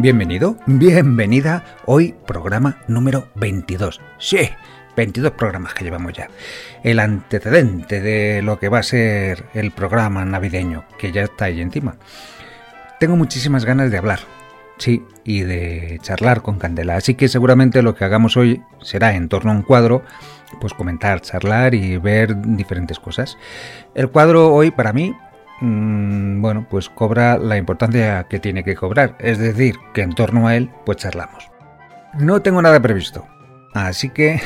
Bienvenido, bienvenida. Hoy programa número 22. Sí, 22 programas que llevamos ya. El antecedente de lo que va a ser el programa navideño, que ya está ahí encima. Tengo muchísimas ganas de hablar, sí, y de charlar con Candela. Así que seguramente lo que hagamos hoy será en torno a un cuadro, pues comentar, charlar y ver diferentes cosas. El cuadro hoy para mí Mm, bueno, pues cobra la importancia que tiene que cobrar, es decir, que en torno a él, pues charlamos. No tengo nada previsto, así que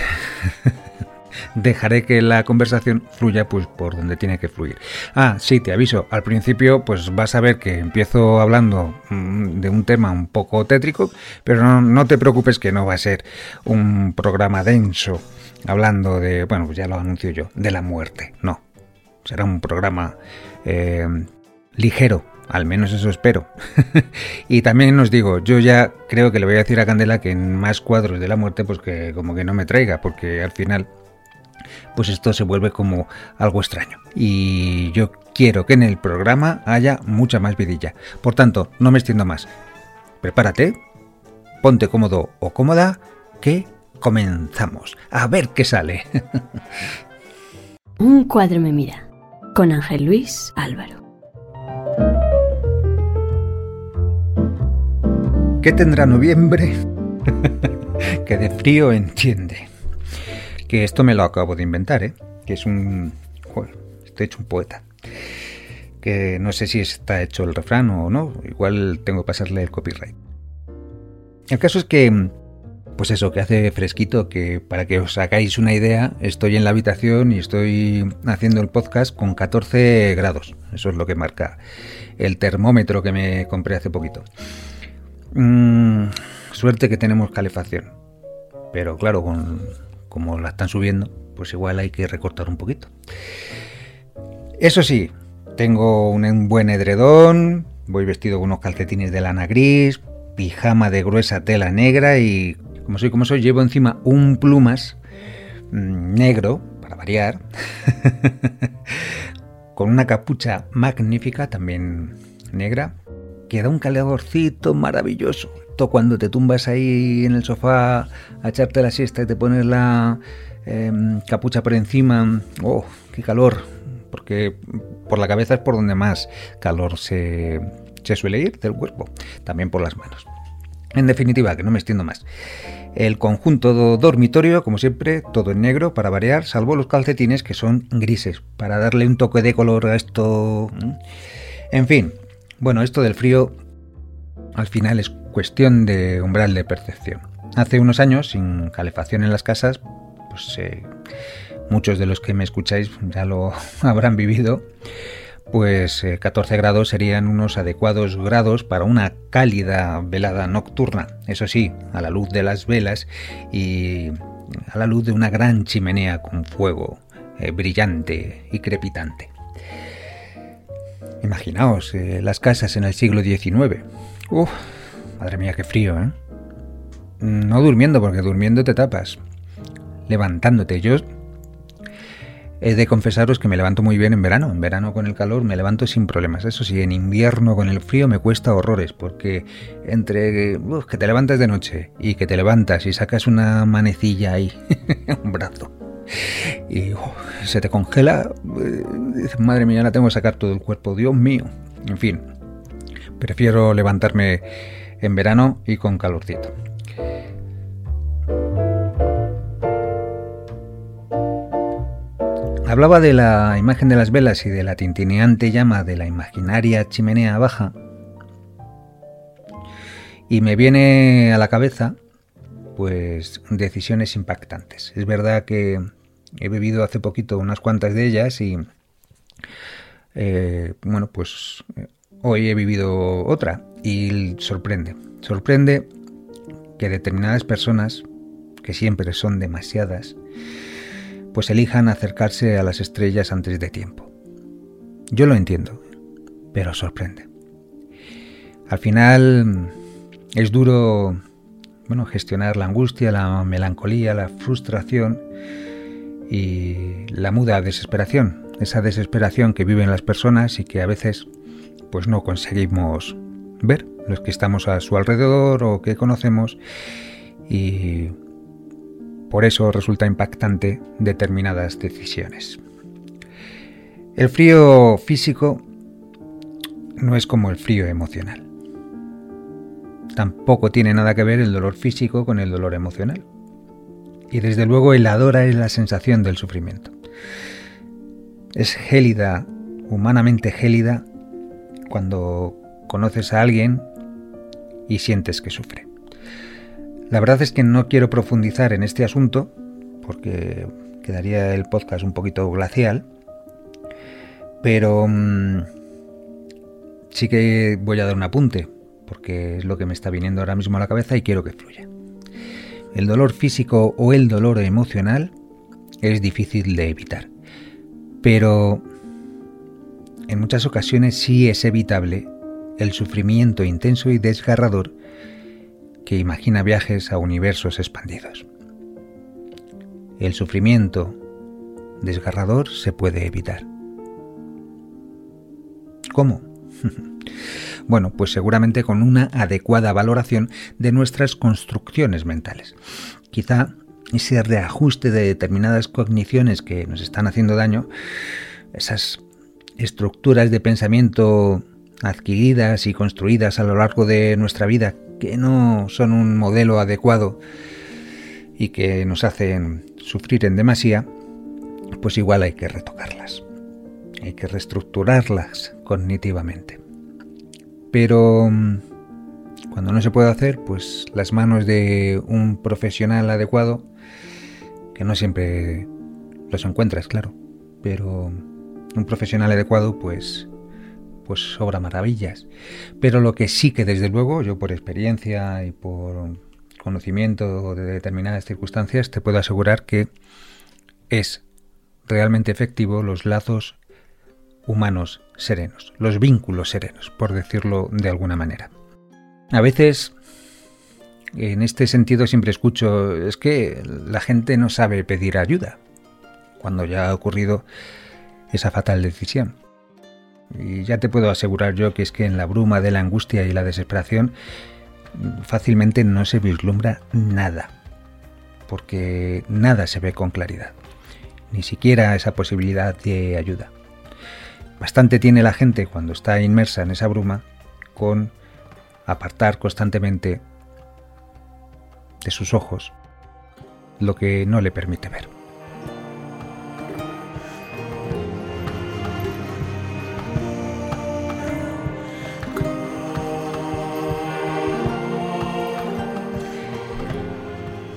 dejaré que la conversación fluya pues por donde tiene que fluir. Ah, sí, te aviso, al principio pues vas a ver que empiezo hablando mm, de un tema un poco tétrico, pero no, no te preocupes que no va a ser un programa denso hablando de, bueno, pues ya lo anuncio yo, de la muerte, no. Será un programa eh, ligero, al menos eso espero. y también os digo, yo ya creo que le voy a decir a Candela que en más cuadros de la muerte, pues que como que no me traiga, porque al final, pues esto se vuelve como algo extraño. Y yo quiero que en el programa haya mucha más vidilla. Por tanto, no me extiendo más. Prepárate, ponte cómodo o cómoda, que comenzamos. A ver qué sale. Un cuadro me mira con Ángel Luis Álvaro. ¿Qué tendrá noviembre? que de frío entiende. Que esto me lo acabo de inventar, ¿eh? Que es un... Joder, estoy hecho un poeta. Que no sé si está hecho el refrán o no. Igual tengo que pasarle el copyright. El caso es que pues eso, que hace fresquito, que para que os hagáis una idea, estoy en la habitación y estoy haciendo el podcast con 14 grados. Eso es lo que marca el termómetro que me compré hace poquito. Mm, suerte que tenemos calefacción. Pero claro, como la están subiendo, pues igual hay que recortar un poquito. Eso sí, tengo un buen edredón, voy vestido con unos calcetines de lana gris, pijama de gruesa tela negra y como soy como soy, llevo encima un plumas mm, negro, para variar, con una capucha magnífica, también negra, que da un calorcito maravilloso. Todo cuando te tumbas ahí en el sofá a echarte la siesta y te pones la em, capucha por encima, ¡oh, qué calor! Porque por la cabeza es por donde más calor se, se suele ir del cuerpo, también por las manos. En definitiva, que no me extiendo más. El conjunto dormitorio, como siempre, todo en negro para variar, salvo los calcetines que son grises, para darle un toque de color a esto. En fin, bueno, esto del frío al final es cuestión de umbral de percepción. Hace unos años, sin calefacción en las casas, pues eh, muchos de los que me escucháis ya lo habrán vivido pues 14 eh, grados serían unos adecuados grados para una cálida velada nocturna, eso sí, a la luz de las velas y a la luz de una gran chimenea con fuego eh, brillante y crepitante. Imaginaos eh, las casas en el siglo XIX. Uf, madre mía, qué frío, ¿eh? No durmiendo, porque durmiendo te tapas. Levantándote. Yo He de confesaros que me levanto muy bien en verano. En verano con el calor me levanto sin problemas. Eso sí, en invierno con el frío me cuesta horrores, porque entre que te levantas de noche y que te levantas y sacas una manecilla ahí, un brazo, y se te congela, eh, madre mía, ahora tengo que sacar todo el cuerpo, Dios mío. En fin, prefiero levantarme en verano y con calorcito. Hablaba de la imagen de las velas y de la tintineante llama de la imaginaria chimenea baja. Y me viene a la cabeza, pues, decisiones impactantes. Es verdad que He bebido hace poquito unas cuantas de ellas y, eh, bueno, pues hoy he vivido otra y sorprende. Sorprende que determinadas personas, que siempre son demasiadas, pues elijan acercarse a las estrellas antes de tiempo. Yo lo entiendo, pero sorprende. Al final es duro bueno, gestionar la angustia, la melancolía, la frustración y la muda desesperación, esa desesperación que viven las personas y que a veces pues no conseguimos ver los que estamos a su alrededor o que conocemos y por eso resulta impactante determinadas decisiones. El frío físico no es como el frío emocional. Tampoco tiene nada que ver el dolor físico con el dolor emocional. Y desde luego el adora es la sensación del sufrimiento. Es gélida, humanamente gélida, cuando conoces a alguien y sientes que sufre. La verdad es que no quiero profundizar en este asunto porque quedaría el podcast un poquito glacial, pero mm, sí que voy a dar un apunte porque es lo que me está viniendo ahora mismo a la cabeza y quiero que fluya. El dolor físico o el dolor emocional es difícil de evitar, pero en muchas ocasiones sí es evitable el sufrimiento intenso y desgarrador que imagina viajes a universos expandidos. El sufrimiento desgarrador se puede evitar. ¿Cómo? Bueno, pues seguramente con una adecuada valoración de nuestras construcciones mentales. Quizá ese reajuste de determinadas cogniciones que nos están haciendo daño, esas estructuras de pensamiento adquiridas y construidas a lo largo de nuestra vida que no son un modelo adecuado y que nos hacen sufrir en demasía, pues igual hay que retocarlas. Hay que reestructurarlas cognitivamente. Pero mm, cuando no se puede hacer, pues las manos de un profesional adecuado, que no siempre los encuentras, claro, pero un profesional adecuado, pues pues sobra maravillas. Pero lo que sí que desde luego, yo por experiencia y por conocimiento de determinadas circunstancias, te puedo asegurar que es realmente efectivo los lazos humanos serenos, los vínculos serenos, por decirlo de alguna manera. A veces, en este sentido, siempre escucho, es que la gente no sabe pedir ayuda cuando ya ha ocurrido esa fatal decisión. Y ya te puedo asegurar yo que es que en la bruma de la angustia y la desesperación fácilmente no se vislumbra nada, porque nada se ve con claridad, ni siquiera esa posibilidad de ayuda. Bastante tiene la gente cuando está inmersa en esa bruma con apartar constantemente de sus ojos lo que no le permite ver.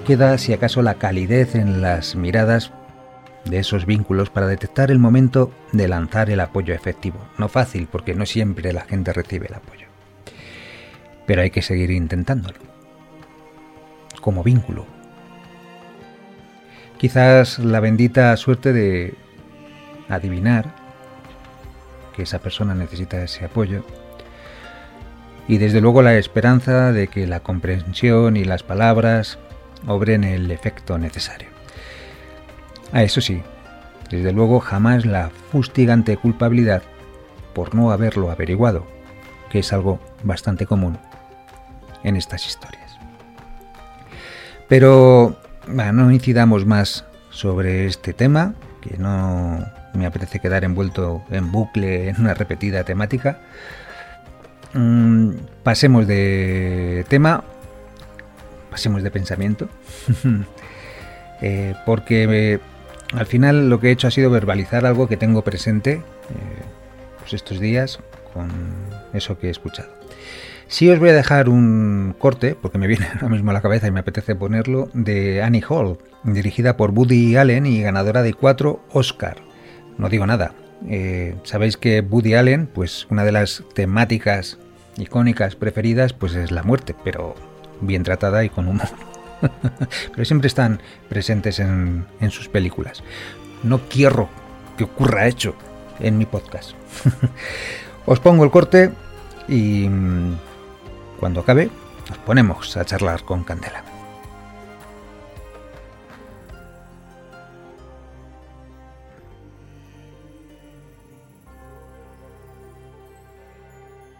Queda si acaso la calidez en las miradas de esos vínculos para detectar el momento de lanzar el apoyo efectivo. No fácil, porque no siempre la gente recibe el apoyo. Pero hay que seguir intentándolo. Como vínculo. Quizás la bendita suerte de adivinar que esa persona necesita ese apoyo. Y desde luego la esperanza de que la comprensión y las palabras obren el efecto necesario. A eso sí, desde luego jamás la fustigante culpabilidad por no haberlo averiguado, que es algo bastante común en estas historias. Pero no incidamos más sobre este tema, que no me apetece quedar envuelto en bucle en una repetida temática. Mm, pasemos de tema, pasemos de pensamiento, eh, porque al final lo que he hecho ha sido verbalizar algo que tengo presente eh, pues estos días con eso que he escuchado. Sí os voy a dejar un corte, porque me viene ahora mismo a la cabeza y me apetece ponerlo, de Annie Hall, dirigida por Woody Allen y ganadora de cuatro Oscar. No digo nada. Eh, Sabéis que Woody Allen, pues una de las temáticas icónicas preferidas, pues es la muerte, pero bien tratada y con humor. pero siempre están presentes en, en sus películas. No quiero que ocurra hecho en mi podcast. Os pongo el corte y mm, cuando acabe nos ponemos a charlar con Candela.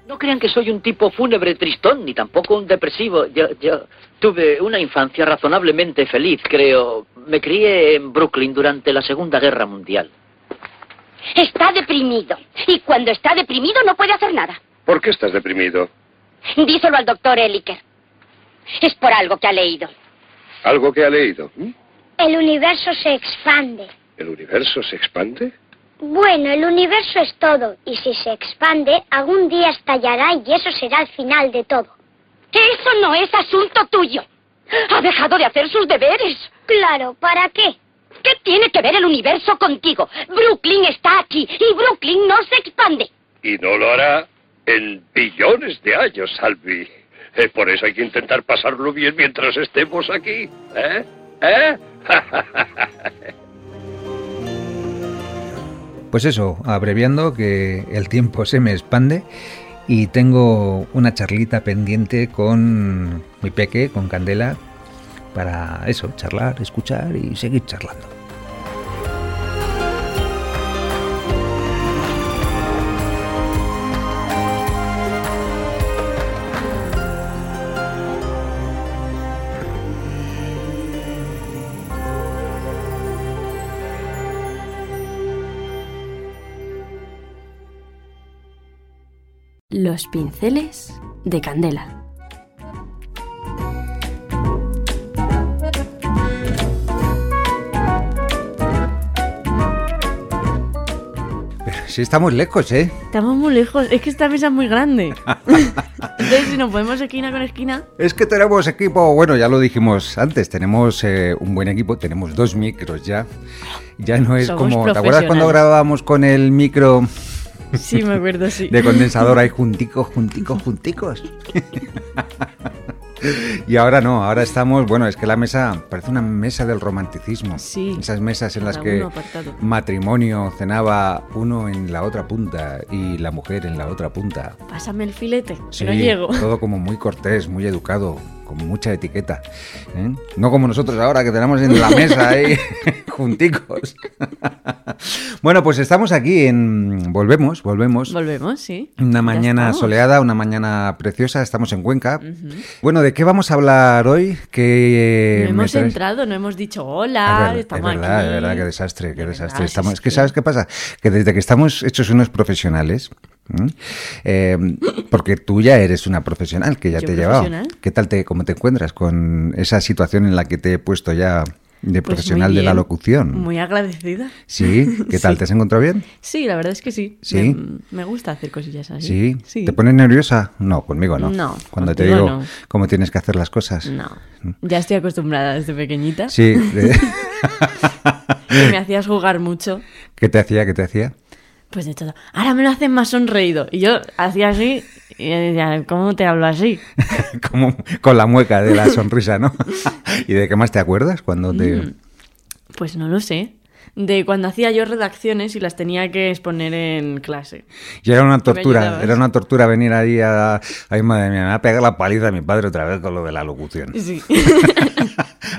No crean que soy un tipo fúnebre tristón, ni tampoco un depresivo. Yo, yo tuve una infancia razonablemente feliz, creo. Me crié en Brooklyn durante la Segunda Guerra Mundial. Está deprimido. Y cuando está deprimido no puede hacer nada. ¿Por qué estás deprimido? Díselo al doctor Eliker. Es por algo que ha leído. ¿Algo que ha leído? ¿Mm? El universo se expande. ¿El universo se expande? Bueno, el universo es todo, y si se expande, algún día estallará y eso será el final de todo. Eso no es asunto tuyo. Ha dejado de hacer sus deberes. Claro, ¿para qué? ¿Qué tiene que ver el universo contigo? Brooklyn está aquí y Brooklyn no se expande. Y no lo hará en billones de años, Salvi. Eh, por eso hay que intentar pasarlo bien mientras estemos aquí. ¿Eh? ¿Eh? Pues eso, abreviando que el tiempo se me expande y tengo una charlita pendiente con mi peque, con Candela, para eso, charlar, escuchar y seguir charlando. Los pinceles de Candela. Sí, estamos lejos, ¿eh? Estamos muy lejos, es que esta mesa es muy grande. Entonces, si nos podemos esquina con esquina. Es que tenemos equipo, bueno, ya lo dijimos antes, tenemos eh, un buen equipo, tenemos dos micros ya. Ya no es Somos como, ¿te acuerdas cuando grabábamos con el micro Sí, me acuerdo, sí. de condensador ahí junticos, junticos, junticos? Y ahora no, ahora estamos, bueno, es que la mesa parece una mesa del romanticismo. Sí. Esas mesas en las que matrimonio cenaba uno en la otra punta y la mujer en la otra punta. Pásame el filete, Sí, que no llego. todo como muy cortés, muy educado, con mucha etiqueta. ¿eh? No como nosotros ahora que tenemos en la mesa ahí junticos. bueno, pues estamos aquí en... Volvemos, volvemos. Volvemos, sí. Una mañana soleada, una mañana preciosa, estamos en Cuenca. Bueno, ¿de qué vamos a hablar hoy? Que No hemos traes- entrado, no hemos dicho Es hola, verdad, estamos es verdad, aquí. es verdad, qué desastre, qué De desastre. verdad, Estamos, es que ¿sabes qué pasa? Que desde que estamos hechos unos profesionales, ¿m? Eh, porque tú ya eres una profesional, que ya ¿Yo te he llevado. ¿Qué tal te, cómo te encuentras con esa situación en la que te he puesto ya de Pues profesional de la locución? Muy agradecida. Sí, ¿qué tal? Sí. ¿Te has encontrado bien? Sí, la verdad es que sí. Sí. Me, me gusta hacer cosillas así. Sí. Sí. ¿Te pones nerviosa? No, conmigo no. No, Cuando te digo no. cómo tienes que hacer las cosas. No. Ya estoy acostumbrada desde pequeñita. Sí. me hacías jugar mucho. ¿Qué te hacía? ¿Qué te hacía? Pues de todo. Ahora me lo hacen más sonreído. Y yo hacía así y decía, ¿cómo te hablo así? Como con la mueca de la sonrisa, ¿no? ¿Y de qué más te acuerdas cuando te... Mm. Pues no lo sé. De cuando hacía yo redacciones y las tenía que exponer en clase. Y era una tortura, era una tortura venir ahí a... Ay, madre mía, me va a pegar la paliza a mi padre otra vez con lo de la locución. Sí.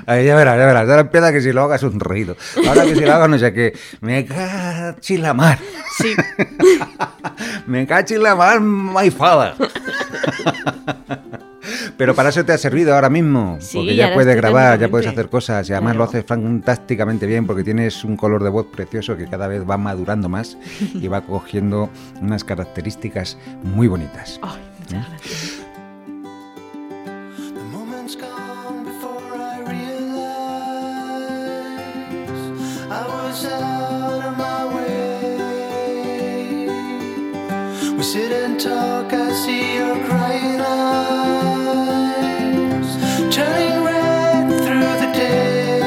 Ahí ya verás, ya verás. Ahora empieza que si lo hagas un reído. Ahora que si lo hagas no sé qué. Me cachi la mar. Sí. Me cachi la mar, my father. Pero para eso te ha servido ahora mismo, Sí, porque ya puedes grabar, ya puedes hacer cosas y además Claro. lo haces fantásticamente bien porque tienes un color de voz precioso que cada vez va madurando más y va cogiendo unas características muy bonitas. Ay, muchas gracias. Was out of my way. We sit and talk, I see your crying eyes turning red through the day.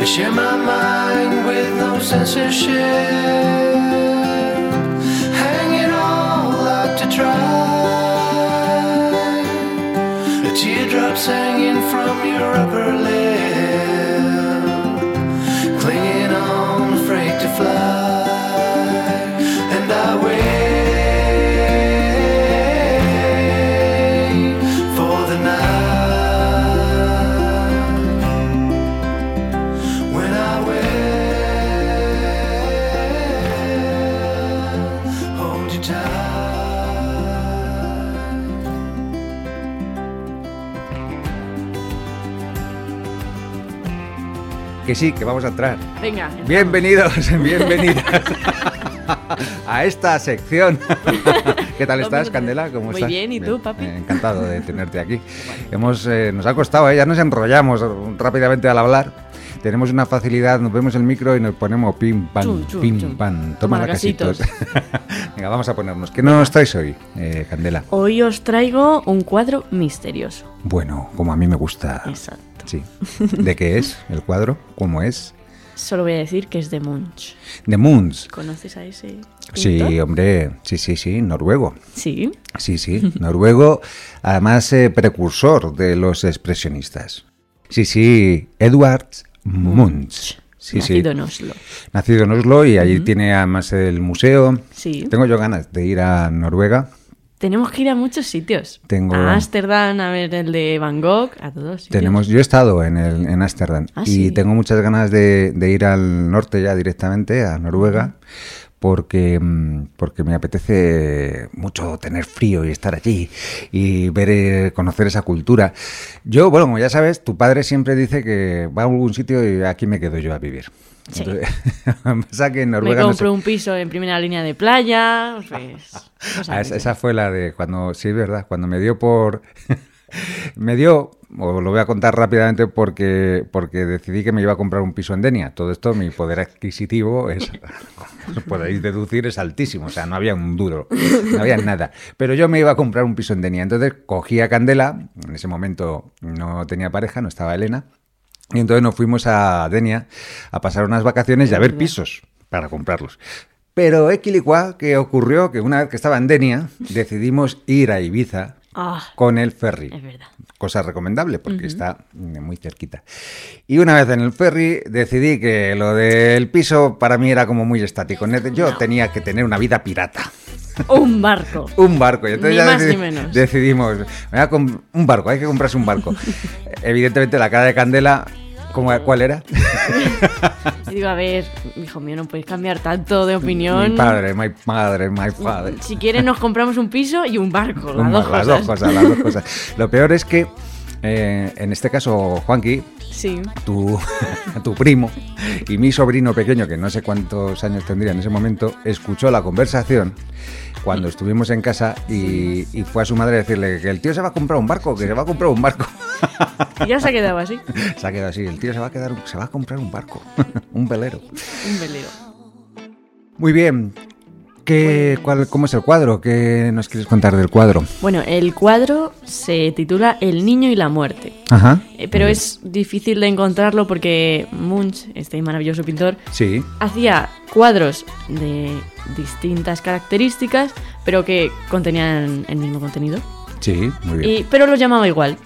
I share my mind with no censorship, hang it all out to dry. Que sí, que vamos a entrar. Venga. Bienvenidos, bienvenidas a esta sección. ¿Qué tal estás. Candela? ¿Cómo Muy estás? bien, ¿y tú, papi? eh, encantado de tenerte aquí. Hemos, eh, nos ha costado, eh, ya nos enrollamos rápidamente al hablar. Tenemos una facilidad, nos vemos el micro y nos ponemos pim, pam, Chum, chum, pim, chum. pam. Toma la casitos. Venga, vamos a ponernos. ¿Qué nos traes hoy, eh, Candela? Hoy os traigo un cuadro misterioso. Bueno, como a mí me gusta. Exacto. Sí. ¿De qué es el cuadro? ¿Cómo es? Solo voy a decir que es de Munch. The Moons. ¿Conoces a ese Sí, hombre, sí, sí, sí, noruego. Sí. Sí, sí, noruego, además eh, precursor de los expresionistas. Sí, sí, Edward Munch. Sí, nacido sí. en Oslo. Nacido en Oslo y allí tiene además el museo. Sí. Tengo yo ganas de ir a Noruega. Tenemos que ir a muchos sitios. Tengo- A Ámsterdam, a ver el de Van Gogh, a todos. sitios. Tenemos, yo he estado en el en Ámsterdam Ah, y sí. tengo muchas ganas de, de ir al norte ya directamente, a Noruega, porque me apetece mucho tener frío y estar allí y ver, eh, conocer esa cultura. Yo, bueno, como ya sabes, tu padre siempre dice que va a algún sitio y aquí me quedo yo a vivir. Sí. Entonces, pasa que en Me Noruega no sé- un piso en primera línea de playa. Pues, Ah, esa, esa fue la de cuando, sí, es verdad, cuando me dio por... me dio, os lo voy a contar rápidamente porque, porque decidí que me iba a comprar un piso en Denia. Todo esto, mi poder adquisitivo es, podéis deducir, es altísimo. O sea, no había un duro, no había nada. Pero yo me iba a comprar un piso en Denia. Entonces cogí a Candela, en ese momento no tenía pareja, no estaba Elena. Y entonces nos fuimos a Denia a pasar unas vacaciones y a ver pisos para comprarlos. Pero equilicua que ocurrió que una vez que estaba en Denia, decidimos ir a Ibiza Ah, con el ferry. es verdad. Cosa recomendable porque está mm, muy cerquita. Y una vez en el ferry decidí que lo del piso para mí era como muy estático. Yo tenía que tener una vida pirata. Un barco. Un barco. Y entonces Ni ya más ni menos. decidimos, "Me voy a com- un barco, hay que comprarse un barco. Evidentemente la cara de Candela, ¿cómo- ¿cuál era? Y digo, a ver, hijo mío, no puedes cambiar tanto de opinión. Mi padre, my padre, my father. Si quieres, nos compramos un piso y un barco. Las Un- dos las cosas. dos cosas, las dos cosas. Lo peor es que, eh, en este caso, Juanqui, Sí. tu, tu primo y mi sobrino pequeño, que no sé cuántos años tendría en ese momento, escuchó la conversación cuando estuvimos en casa y, y fue a su madre a decirle que el tío se va a comprar un barco, que se va a comprar un barco. Y ya se ha quedado así. se ha quedado así, el tío se va a quedar, se va a comprar un barco, un velero. Un velero. Muy bien. ¿Qué, cuál, ¿Cómo es el cuadro? ¿Qué nos quieres contar del cuadro? Bueno, el cuadro se titula El niño y la muerte. Ajá. Eh, Pero es difícil de encontrarlo porque Munch, este maravilloso pintor, Sí. hacía cuadros de distintas características, pero que contenían el mismo contenido. Sí, muy bien. Y, pero los llamaba igual.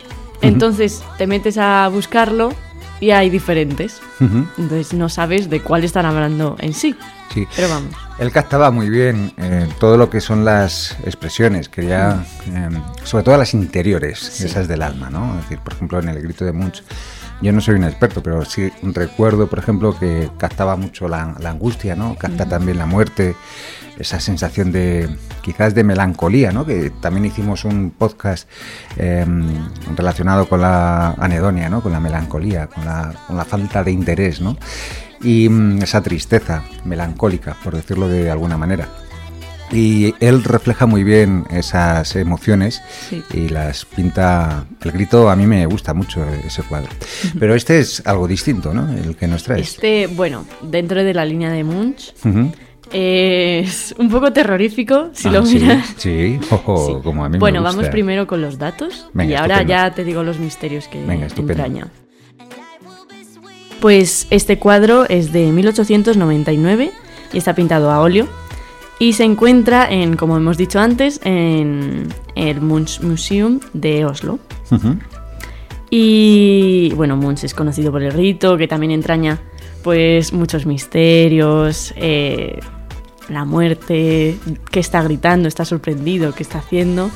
Entonces te metes a buscarlo y hay diferentes. Entonces no sabes de cuál están hablando en sí. Sí. Pero vamos. Él captaba muy bien eh, todo lo que son las expresiones, quería, eh, sobre todo las interiores, Sí. esas del alma, ¿no? Es decir, por ejemplo, en el grito de Munch, yo no soy un experto, pero sí recuerdo, por ejemplo, que captaba mucho la, la angustia, ¿no? Capta también la muerte, esa sensación de, quizás de melancolía, ¿no? Que también hicimos un podcast eh, relacionado con la anedonia, ¿no? Con la melancolía, con la, con la falta de interés, ¿no? y mm, esa tristeza melancólica, por decirlo de alguna manera. Y él refleja muy bien esas emociones Sí. y las pinta. El grito a mí me gusta mucho ese cuadro. Pero este es algo distinto, ¿no? El que nos traes. Este, bueno, dentro de la línea de Munch. Es un poco terrorífico si Ah, lo miras. Sí, ojo, Sí. como a mí Bueno, me gusta. vamos primero con los datos Venga, y ahora estupendo. ya te digo los misterios que Venga, entraña. Pues este cuadro es de 1899 y está pintado a óleo y se encuentra en, como hemos dicho antes, en el Munch Museum de Oslo. Y bueno, Munch es conocido por el rito, que también entraña pues muchos misterios, eh, la muerte, qué está gritando, está sorprendido, qué está haciendo.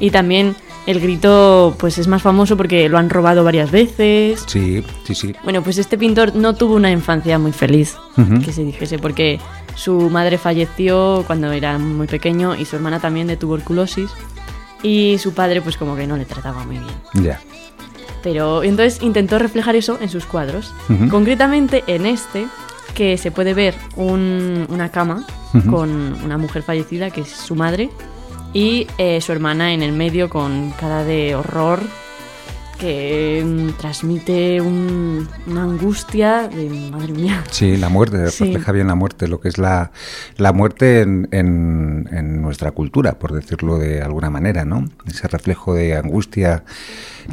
Y también el grito pues es más famoso porque lo han robado varias veces. Sí, sí, sí. Bueno, pues este pintor no tuvo una infancia muy feliz, que se dijese, porque su madre falleció cuando era muy pequeño y su hermana también de tuberculosis. Y su padre pues como que no le trataba muy bien. Ya. Pero entonces intentó reflejar eso en sus cuadros. Concretamente en este, que se puede ver un- una cama con una mujer fallecida, que es su madre, y eh, su hermana en el medio con cara de horror, que mm, transmite un- una angustia de madre mía. Sí, la muerte, Sí. refleja bien la muerte, lo que es la, la muerte en, en- en nuestra cultura, por decirlo de alguna manera, ¿no? Ese reflejo de angustia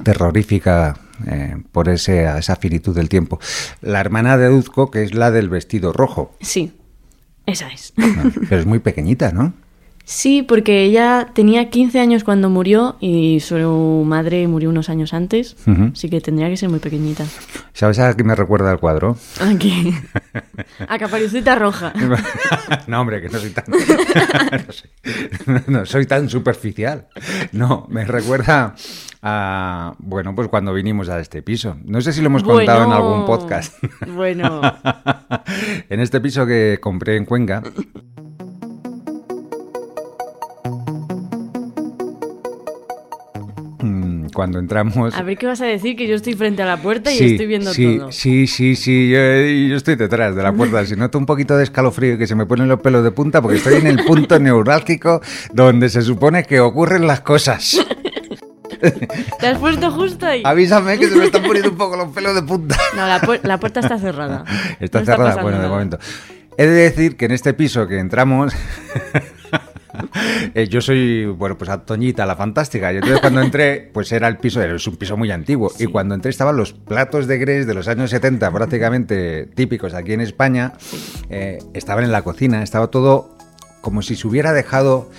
terrorífica eh, por ese, esa finitud del tiempo. La hermana deduzco que es la del vestido rojo, Sí, esa es. pero es muy pequeñita, ¿no? Sí, porque ella tenía 15 años cuando murió y su madre murió unos años antes, así que tendría que ser muy pequeñita. ¿Sabes a qué me recuerda el cuadro? Aquí. A Caparucita Roja. no, hombre, que no soy tan. no, soy, no soy tan superficial. No, me recuerda a. Bueno, pues cuando vinimos a este piso. No sé si lo hemos contado en algún podcast. Bueno, en este piso que compré en Cuenca. Cuando entramos. a ver qué vas a decir, que yo estoy frente a la puerta y Sí, estoy viendo sí, todo. Sí, sí, sí, yo, yo estoy detrás de la puerta. Si noto un poquito de escalofrío y que se me ponen los pelos de punta porque estoy en el punto neurálgico donde se supone que ocurren las cosas. ¿Te has puesto justo ahí? Avísame que se me están poniendo un poco los pelos de punta. No, la, pu- la puerta está cerrada. Está No cerrada, pasando bueno, de momento. He de decir que en este piso que entramos, eh, yo soy, bueno, pues a Toñita, la fantástica. Y entonces cuando entré, pues era el piso, era- es un piso muy antiguo. Y cuando entré estaban los platos de Grés de los años 70, prácticamente típicos aquí en España. eh, estaban en la cocina, estaba todo como si se hubiera dejado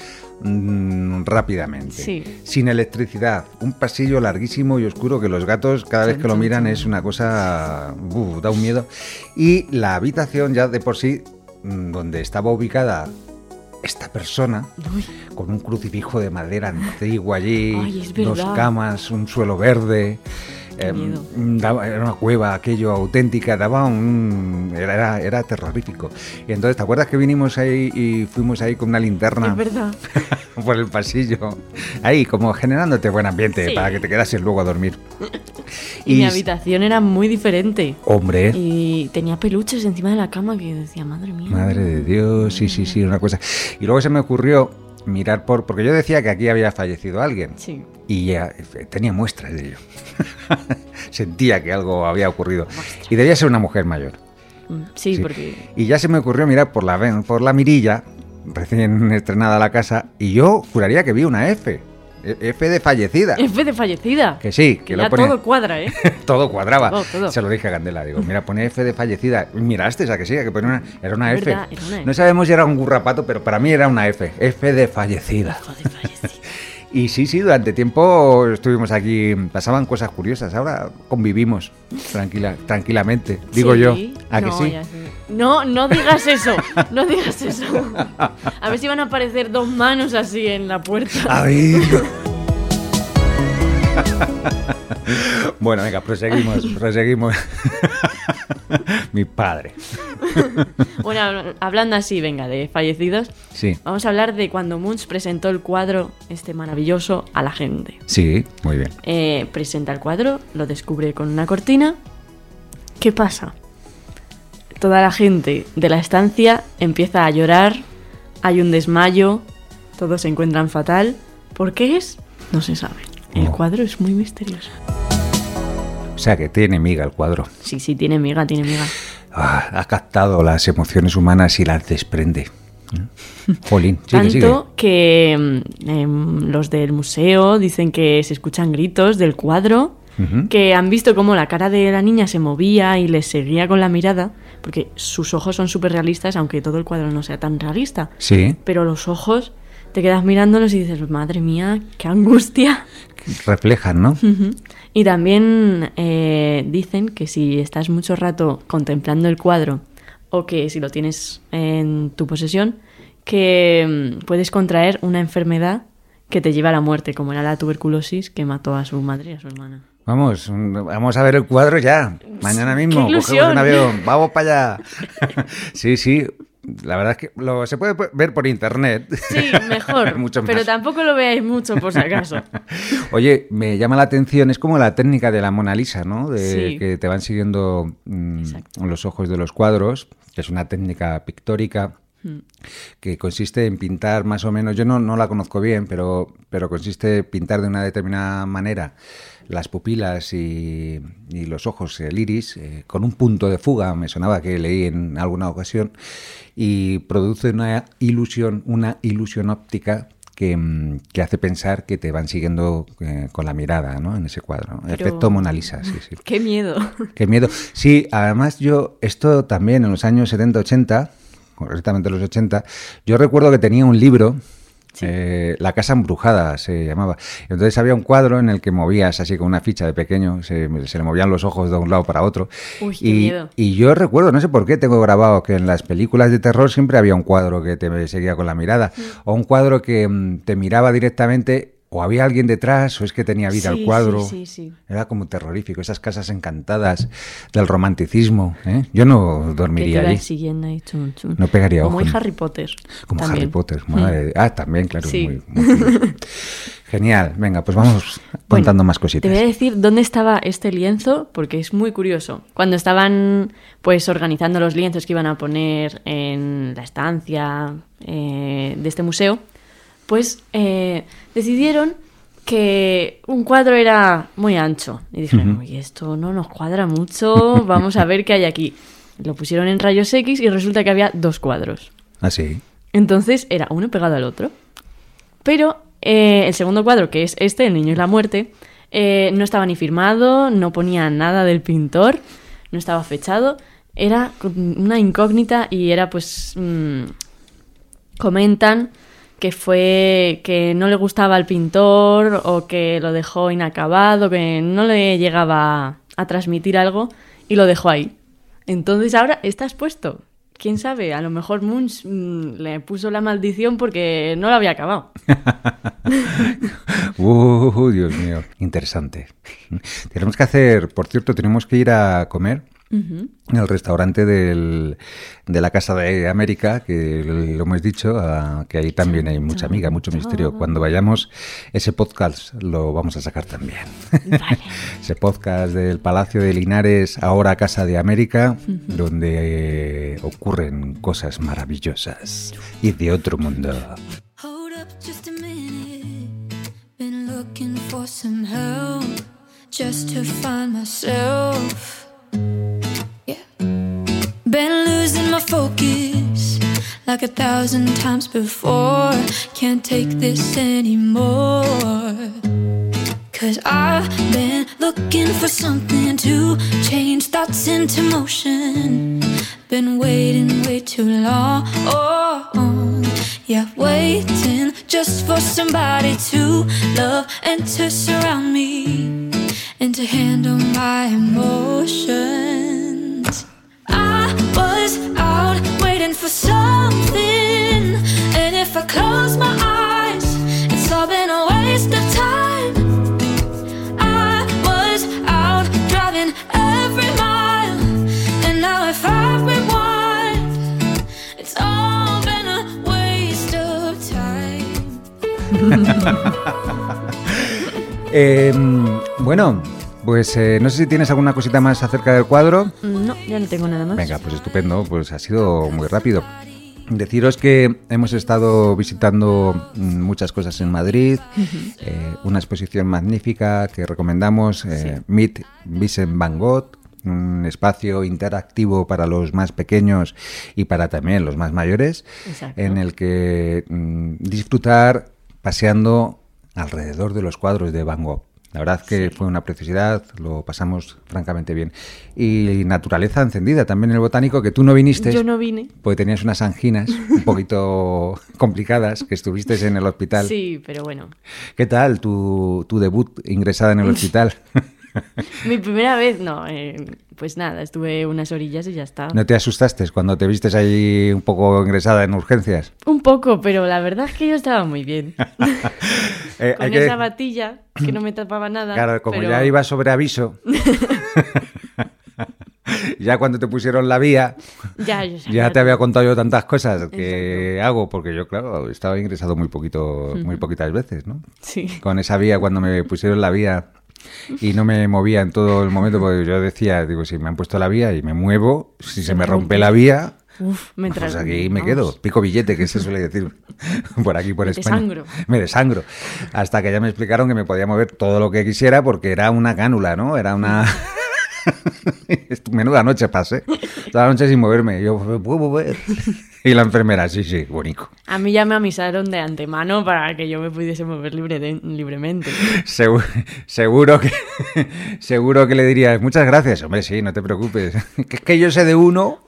mm, rápidamente. Sí. Sin electricidad. Un pasillo larguísimo y oscuro que los gatos cada vez que lo miran es una cosa... da un miedo. Y la habitación ya de por sí, mm, donde estaba ubicada esta persona, Uy, con un crucifijo de madera antiguo allí, Ay, dos camas, un suelo verde. Daba- era una cueva, aquello auténtica, daba un. Era, era, terrorífico. Y entonces, ¿te acuerdas que vinimos ahí y fuimos ahí con una linterna es verdad. por el pasillo? Ahí, como generándote buen ambiente Sí. para que te quedases luego a dormir. Y, mi Y- habitación era muy diferente. Hombre. Y tenía peluches encima de la cama que decía, madre mía. Madre de Dios, sí, sí, sí, una cosa. Y luego se me ocurrió mirar por. Porque yo decía que aquí había fallecido alguien. Sí. Y ya, eh, tenía muestras de ello. Sentía que algo había ocurrido. Y debía ser una mujer mayor. Mm, Sí, Sí. porque... Y ya se me ocurrió mirar por la, por la mirilla, recién estrenada la casa, y yo juraría que vi una F. E- F de fallecida. F de fallecida. Que sí, que Que lo ya ponía- todo cuadra, ¿eh? todo cuadraba. Todo, todo. Se lo dije a Candela, digo, mira, pone F de fallecida. Miraste esa que sí, que pone una, era una F. verdad, era una F. No sabemos si era un gurrapato, pero para mí era una F. F de fallecida. Joder, fallecida. Y sí, sí, durante tiempo estuvimos aquí, pasaban cosas curiosas. Ahora convivimos tranquila, tranquilamente, digo Sí. yo. ¿A que sí? ya. No, no digas eso. No digas eso. A ver si van a aparecer dos manos así en la puerta. A ver. bueno, venga, proseguimos, proseguimos. Mi padre. Bueno, hablando así, venga, de fallecidos, Sí, vamos a hablar de cuando Munch presentó el cuadro, este maravilloso, a la gente. sí, muy bien. Eh, presenta el cuadro, lo descubre con una cortina. ¿Qué pasa? Toda la gente de la estancia empieza a llorar, hay un desmayo, todos se encuentran fatal. ¿Por qué es? No se sabe. El Oh. cuadro es muy misterioso. O sea que tiene miga el cuadro. Sí, sí, tiene miga, tiene miga. Ah, ha captado las emociones humanas y las desprende. Jolín, sigue, Tanto sigue. que em, los del museo dicen que se escuchan gritos del cuadro, Ujú. que han visto cómo la cara de la niña se movía y les seguía con la mirada, porque sus ojos son súper realistas, aunque todo el cuadro no sea tan realista. Sí, Pero los ojos, te quedas mirándolos y dices, madre mía, qué angustia. reflejan, ¿no? Ujú. Y también eh, dicen que si estás mucho rato contemplando el cuadro o que si lo tienes en tu posesión, que mm, puedes contraer una enfermedad que te lleva a la muerte, como era la tuberculosis que mató a su madre y a su hermana. Vamos, vamos a ver el cuadro ya. Mañana mismo. ¡Qué Cogemos un avión. Vamos para allá. sí, sí. La verdad es que lo, se puede ver por internet. Sí, mejor, Mucho pero tampoco lo veáis mucho por si acaso. Oye, me llama la atención, es como la técnica de la Mona Lisa, ¿no? De Sí. que te van siguiendo mm, Exacto. los ojos de los cuadros, que es una técnica pictórica Mm. que consiste en pintar más o menos, yo no, no la conozco bien, pero, pero consiste en pintar de una determinada manera las pupilas y, y los ojos, el iris, eh, con un punto de fuga, me sonaba que leí en alguna ocasión, y produce una ilusión, una ilusión óptica que, mm, que hace pensar que te van siguiendo eh, con la mirada ¿no? en ese cuadro. Pero- Efecto Mona Lisa, sí, sí. Qué miedo. Qué miedo. Sí, además yo, esto también en los años 70-80, concretamente los 80, yo recuerdo que tenía un libro, eh, La Casa Embrujada se llamaba. Entonces había un cuadro en el que movías así con una ficha de pequeño, se, se le movían los ojos de un lado para otro. Uy, qué y, miedo. y yo recuerdo, no sé por qué, tengo grabado que en las películas de terror siempre había un cuadro que te seguía con la mirada, o un cuadro que mm, te miraba directamente. O había alguien detrás, o es que tenía vida Sí, el cuadro. sí, sí, sí. Era como terrorífico, esas casas encantadas del romanticismo. ¿eh? Yo no dormiría allí. siguiendo ahí. No pegaría Como ojo. Harry Potter. Como también. Harry Potter. Madre de- Ah, también, claro. Muy- muy. Genial. Venga, pues vamos contando Bueno, más cositas. Te voy a decir dónde estaba este lienzo, porque es muy curioso. Cuando estaban pues organizando los lienzos que iban a poner en la estancia eh, de este museo, pues eh, decidieron que un cuadro era muy ancho. Y dijeron, oye, esto no nos cuadra mucho, vamos a ver qué hay aquí. Lo pusieron en rayos X y resulta que había dos cuadros. Ah, sí. Entonces era uno pegado al otro. Pero eh, el segundo cuadro, que es este, El niño y la muerte, eh, no estaba ni firmado, no ponía nada del pintor, no estaba fechado. Era una incógnita y era pues... mm, comentan que fue que no le gustaba al pintor o que lo dejó inacabado, que no le llegaba a transmitir algo y lo dejó ahí. Entonces ahora está expuesto. ¿Quién sabe? A lo mejor Munch mm, le puso la maldición porque no lo había acabado. Uh, Dios mío. Interesante. Tenemos que hacer, por cierto, tenemos que ir a comer Ujú. en el restaurante del, de la Casa de América, que lo hemos dicho, ah, que ahí también hay mucha amiga, mucho misterio. Cuando vayamos, ese podcast lo vamos a sacar también. Vale. ese podcast del Palacio de Linares, ahora Casa de América, donde eh, ocurren cosas maravillosas y de otro mundo. Hold up just a minute. Been looking for some help just to find myself. Focus like a thousand times before. Can't take this anymore. Cause I've been looking for something to change thoughts into motion. Been waiting way too long. Yeah, waiting just for somebody to love and to surround me and to handle my emotions. For something, and if I close my eyes, it's all been a waste of time. I was out driving every mile, and now if I rewind, it's all been a waste of time. Eh, bueno, pues eh, no sé si tienes alguna cosita más acerca del cuadro. No, ya no tengo nada más. Venga, pues estupendo, pues ha sido muy rápido. Deciros que hemos estado visitando mm, muchas cosas en Madrid, eh, una exposición magnífica que recomendamos, eh, Meet Vincent Van Gogh, un espacio interactivo para los más pequeños y para también los más mayores, Exacto. en el que mm, disfrutar paseando alrededor de los cuadros de Van Gogh. La verdad que fue una preciosidad, lo pasamos francamente bien. Y naturaleza encendida también en el botánico, que tú no viniste. Yo no vine. Porque tenías unas anginas un poquito complicadas, que estuviste en el hospital. Sí, pero bueno. ¿Qué tal tu, tu debut ingresada en el hospital? Mi primera vez, no, eh, pues nada, estuve unas orillas y ya está. ¿No te asustaste cuando te vistes ahí un poco ingresada en urgencias? Un poco, pero la verdad es que yo estaba muy bien. Eh, Con que- esa batilla que no me tapaba nada. Claro, como pero- ya iba sobre aviso, ya cuando te pusieron la vía, Ya, yo ya te había contado yo tantas cosas que hago, porque yo, claro, estaba ingresado muy poquito, muy poquitas veces, ¿no? Sí. Con esa vía, cuando me pusieron la vía y no me movía en todo el momento, porque yo decía, digo, si me han puesto la vía y me muevo, si se, me rompe la vía, Uf, me pues aquí me vamos. quedo, pico billete, que se suele decir por aquí, por Me España. desangro. Me desangro. Hasta que ya me explicaron que me podía mover todo lo que quisiera porque era una cánula, ¿no? Era una... Menuda noche pasé. Toda la noche sin moverme. Yo, ¿me puedo mover? Y la enfermera, sí, sí, bonito. A mí ya me avisaron de antemano para que yo me pudiese mover libre de- libremente. Seguro, seguro que seguro que le dirías, muchas gracias. Hombre, sí, no te preocupes. Que es que yo sé de uno.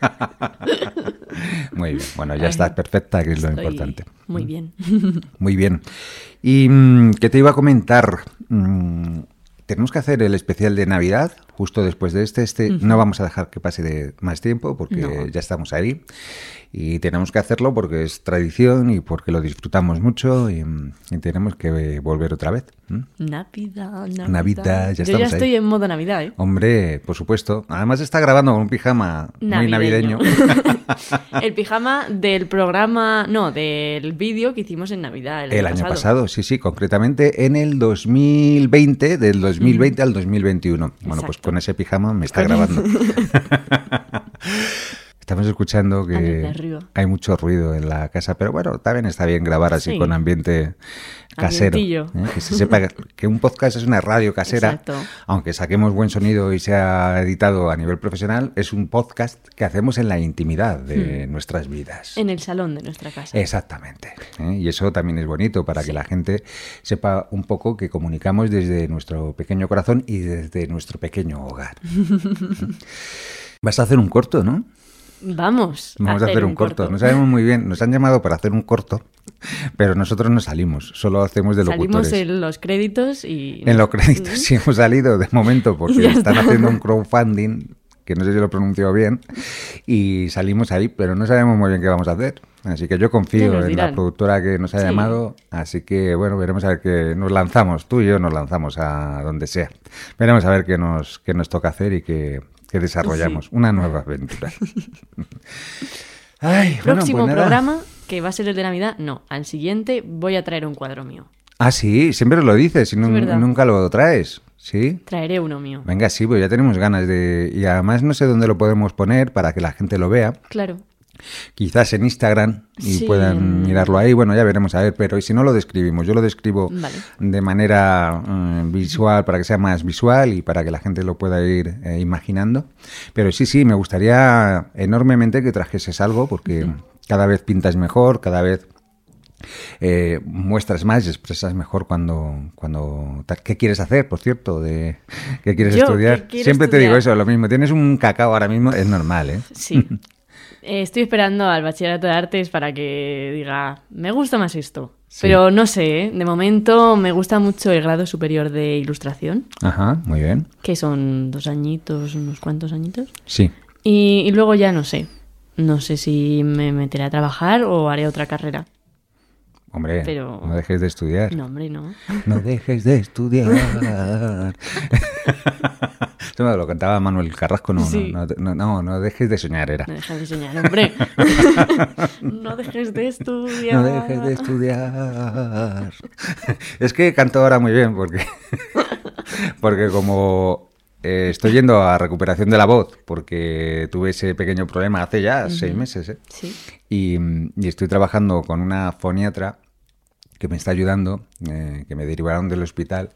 Muy bien. Bueno, ya estás perfecta, que es lo Estoy importante. Muy bien. Muy bien. ¿Y mm, qué te iba a comentar? Mm, tenemos que hacer el especial de Navidad justo después de este. Este no vamos a dejar que pase de más tiempo porque No. ya estamos ahí. Y tenemos que hacerlo porque es tradición y porque lo disfrutamos mucho y, mm, y tenemos que volver otra vez. Navidad, Navidad. Navidad, ya Yo estamos ya ahí. estoy en modo Navidad, ¿eh? Hombre, por supuesto. Además está grabando con un pijama muy navideño. el pijama del programa, no, del vídeo que hicimos en Navidad. El, El año pasado, sí, sí, concretamente en el 2020, del 2020 al 2021. Bueno, pues con ese pijama me está grabando. Estamos escuchando que hay mucho ruido en la casa, pero bueno, también está bien grabar así Sí. con ambiente casero. ¿eh? Que se sepa que- un podcast es una radio casera, Exacto. aunque saquemos buen sonido y sea editado a nivel profesional, es un podcast que hacemos en la intimidad de Hmm. nuestras vidas. En el salón de nuestra casa. Exactamente. ¿eh? Y eso también es bonito para que la gente sepa un poco que comunicamos desde nuestro pequeño corazón y desde nuestro pequeño hogar. Vas a hacer un corto, ¿no? Vamos. Vamos a hacer un corto. No sabemos muy bien. Nos han llamado para hacer un corto, pero nosotros no salimos. Solo hacemos de Salimos locutores. en los créditos y... En los créditos sí hemos salido de momento porque están está. haciendo un crowdfunding, que no sé si lo pronuncio bien, y salimos ahí, pero no sabemos muy bien qué vamos a hacer. Así que yo confío en la productora que nos ha Sí. llamado, así que bueno, veremos a ver qué nos lanzamos, tú y yo nos lanzamos a donde sea. Veremos a ver qué nos, qué nos toca hacer y qué, qué desarrollamos. Sí. Una nueva aventura. Ay, bueno, Próximo pues programa, que va a ser el de Navidad, no. Al siguiente voy a traer un cuadro mío. Ah, sí, siempre lo dices y nunca lo traes. ¿Sí? Traeré uno mío. Venga, sí, pues ya tenemos ganas de... Y además no sé dónde lo podemos poner para que la gente lo vea. Claro. Quizás en Instagram y Sí, puedan mirarlo ahí. Bueno, ya veremos a ver, pero y si no lo describimos, yo lo describo Vale. de manera eh, visual para que sea más visual y para que la gente lo pueda ir eh, imaginando. Pero sí, sí, me gustaría enormemente que trajeses algo porque cada vez pintas mejor, cada vez eh, muestras más y expresas mejor cuando, cuando ¿qué quieres hacer, por cierto? De, ¿Qué quieres Yo, estudiar? ¿qué quiero Siempre te digo eso, lo mismo. Tienes un cacao ahora mismo, es normal, ¿eh? Sí. Eh, estoy esperando al bachillerato de artes para que diga, me gusta más esto. Sí. Pero no sé, ¿eh? de momento me gusta mucho el grado superior de ilustración, Ajá, muy bien. que son dos añitos, unos cuantos añitos. Sí. Y, y luego ya no sé. No sé si me meteré a trabajar o haré otra carrera. Hombre, Pero- no dejes de estudiar. No, hombre, no. No dejes de estudiar. Eso me lo cantaba Manuel Carrasco, no, Sí. no, no, no, no dejes de soñar, era. No dejes de soñar, hombre. no dejes de estudiar. No dejes de estudiar. Es que canto ahora muy bien porque, porque como eh, estoy yendo a recuperación de la voz, porque tuve ese pequeño problema hace ya seis meses, ¿eh? Sí. y, y estoy trabajando con una foniatra que me está ayudando, eh, que me derivaron del hospital.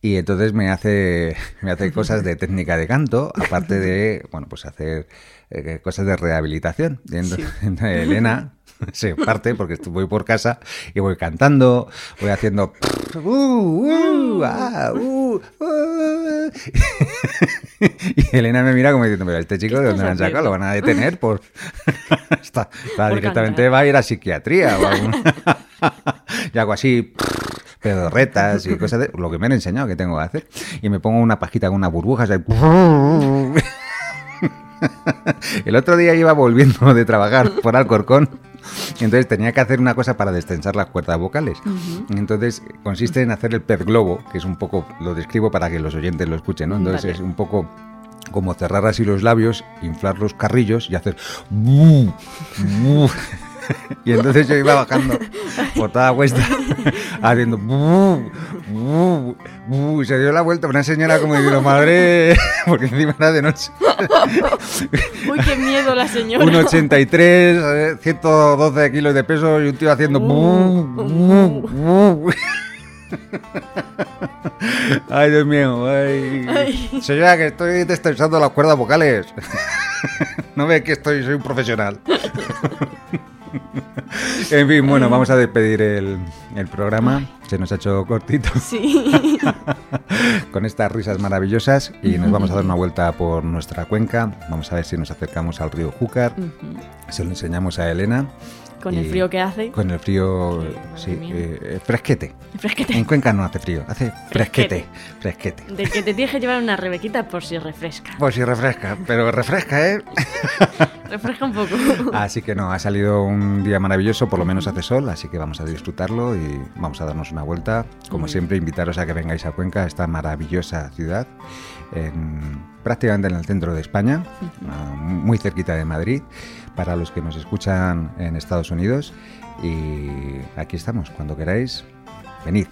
Y entonces me hace, me hace cosas de técnica de canto, aparte de, bueno, pues hacer eh, cosas de rehabilitación. Entonces Elena se parte porque estoy- voy por casa y voy cantando, voy haciendo... uh, uh, ah, uh, uh. y Elena me mira como diciendo, pero este chico de dónde lo han sacado, lo van a detener por... Está, está Por directamente cantar. va a ir a psiquiatría o algún... y hago así pedorretas y cosas de lo que me han enseñado que tengo que hacer y me pongo una pajita con unas burbujas ahí. el otro día iba volviendo de trabajar por Alcorcón entonces tenía que hacer una cosa para destensar las cuerdas vocales entonces consiste en hacer el pez globo que es un poco lo describo para que los oyentes lo escuchen ¿no? entonces Vale. es un poco como cerrar así los labios, inflar los carrillos y hacer. Y entonces yo iba bajando por toda cuesta haciendo. Y se dio la vuelta una señora como diciendo, madre, porque encima era de noche. Uy, qué miedo la señora. 1,83, eh, 112 kilos de peso y un tío haciendo bu, bu. Ay, Dios mío. Ay. Ay. Señora, que estoy destensando las cuerdas vocales. no ve que estoy, soy un profesional. en fin, bueno, vamos a despedir el, el programa. Se nos ha hecho cortito Sí. con estas risas maravillosas y nos vamos a dar una vuelta por nuestra cuenca. Vamos a ver si nos acercamos al río Júcar. Se lo enseñamos a Elena. Con el frío que hace. Con el frío, Sí, mía. eh, fresquete. Fresquete. En Cuenca no hace frío, hace fresquete. Fresquete. Fresquete. De que te tienes que llevar una rebequita por si refresca. Pues sí, refresca, pero refresca, ¿eh? Refresca un poco. Así que no, ha salido un día maravilloso, por lo menos hace sol, así que vamos a disfrutarlo y vamos a darnos una vuelta. Como siempre, invitaros a que vengáis a Cuenca, esta maravillosa ciudad, en- prácticamente en el centro de España, ah, muy cerquita de Madrid, para los que nos escuchan en Estados Unidos. Y aquí estamos, cuando queráis, venid.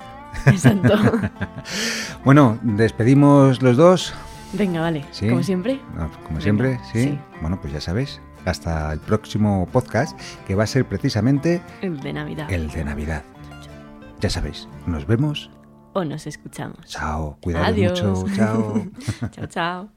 Exacto. Bueno, despedimos los dos. Venga, vale. Sí. Como siempre. No, como Venga, siempre, ¿sí? sí. Bueno, pues ya sabéis. Hasta el próximo podcast, que va a ser precisamente El de Navidad. el de Navidad. Ya sabéis, nos vemos. O nos escuchamos. Chao, cuidados Adiós. mucho. Chao. chao, chao.